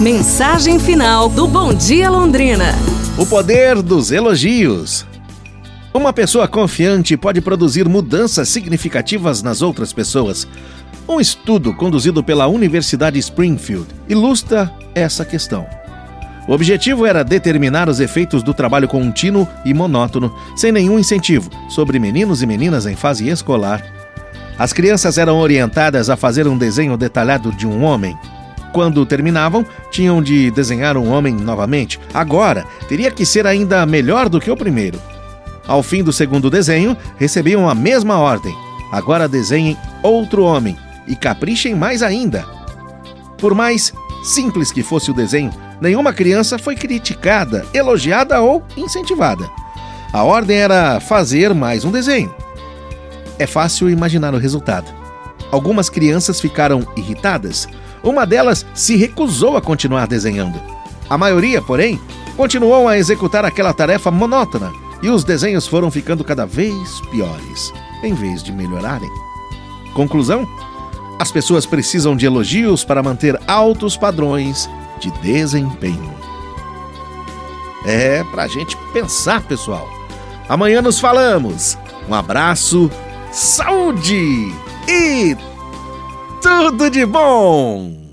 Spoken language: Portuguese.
Mensagem final do Bom Dia Londrina. O poder dos elogios. Uma pessoa confiante pode produzir mudanças significativas nas outras pessoas. Um estudo conduzido pela Universidade Springfield ilustra essa questão. O objetivo era determinar os efeitos do trabalho contínuo e monótono, sem nenhum incentivo, sobre meninos e meninas em fase escolar. As crianças eram orientadas a fazer um desenho detalhado de um homem, quando terminavam, tinham de desenhar um homem novamente. Agora, teria que ser ainda melhor do que o primeiro. Ao fim do segundo desenho, recebiam a mesma ordem. Agora desenhem outro homem e caprichem mais ainda. Por mais simples que fosse o desenho, nenhuma criança foi criticada, elogiada ou incentivada. A ordem era fazer mais um desenho. É fácil imaginar o resultado. Algumas crianças ficaram irritadas, uma delas se recusou a continuar desenhando. A maioria, porém, continuou a executar aquela tarefa monótona e os desenhos foram ficando cada vez piores, em vez de melhorarem. Conclusão? As pessoas precisam de elogios para manter altos padrões de desempenho. É pra gente pensar, pessoal. Amanhã nos falamos. Um abraço, saúde e tudo de bom!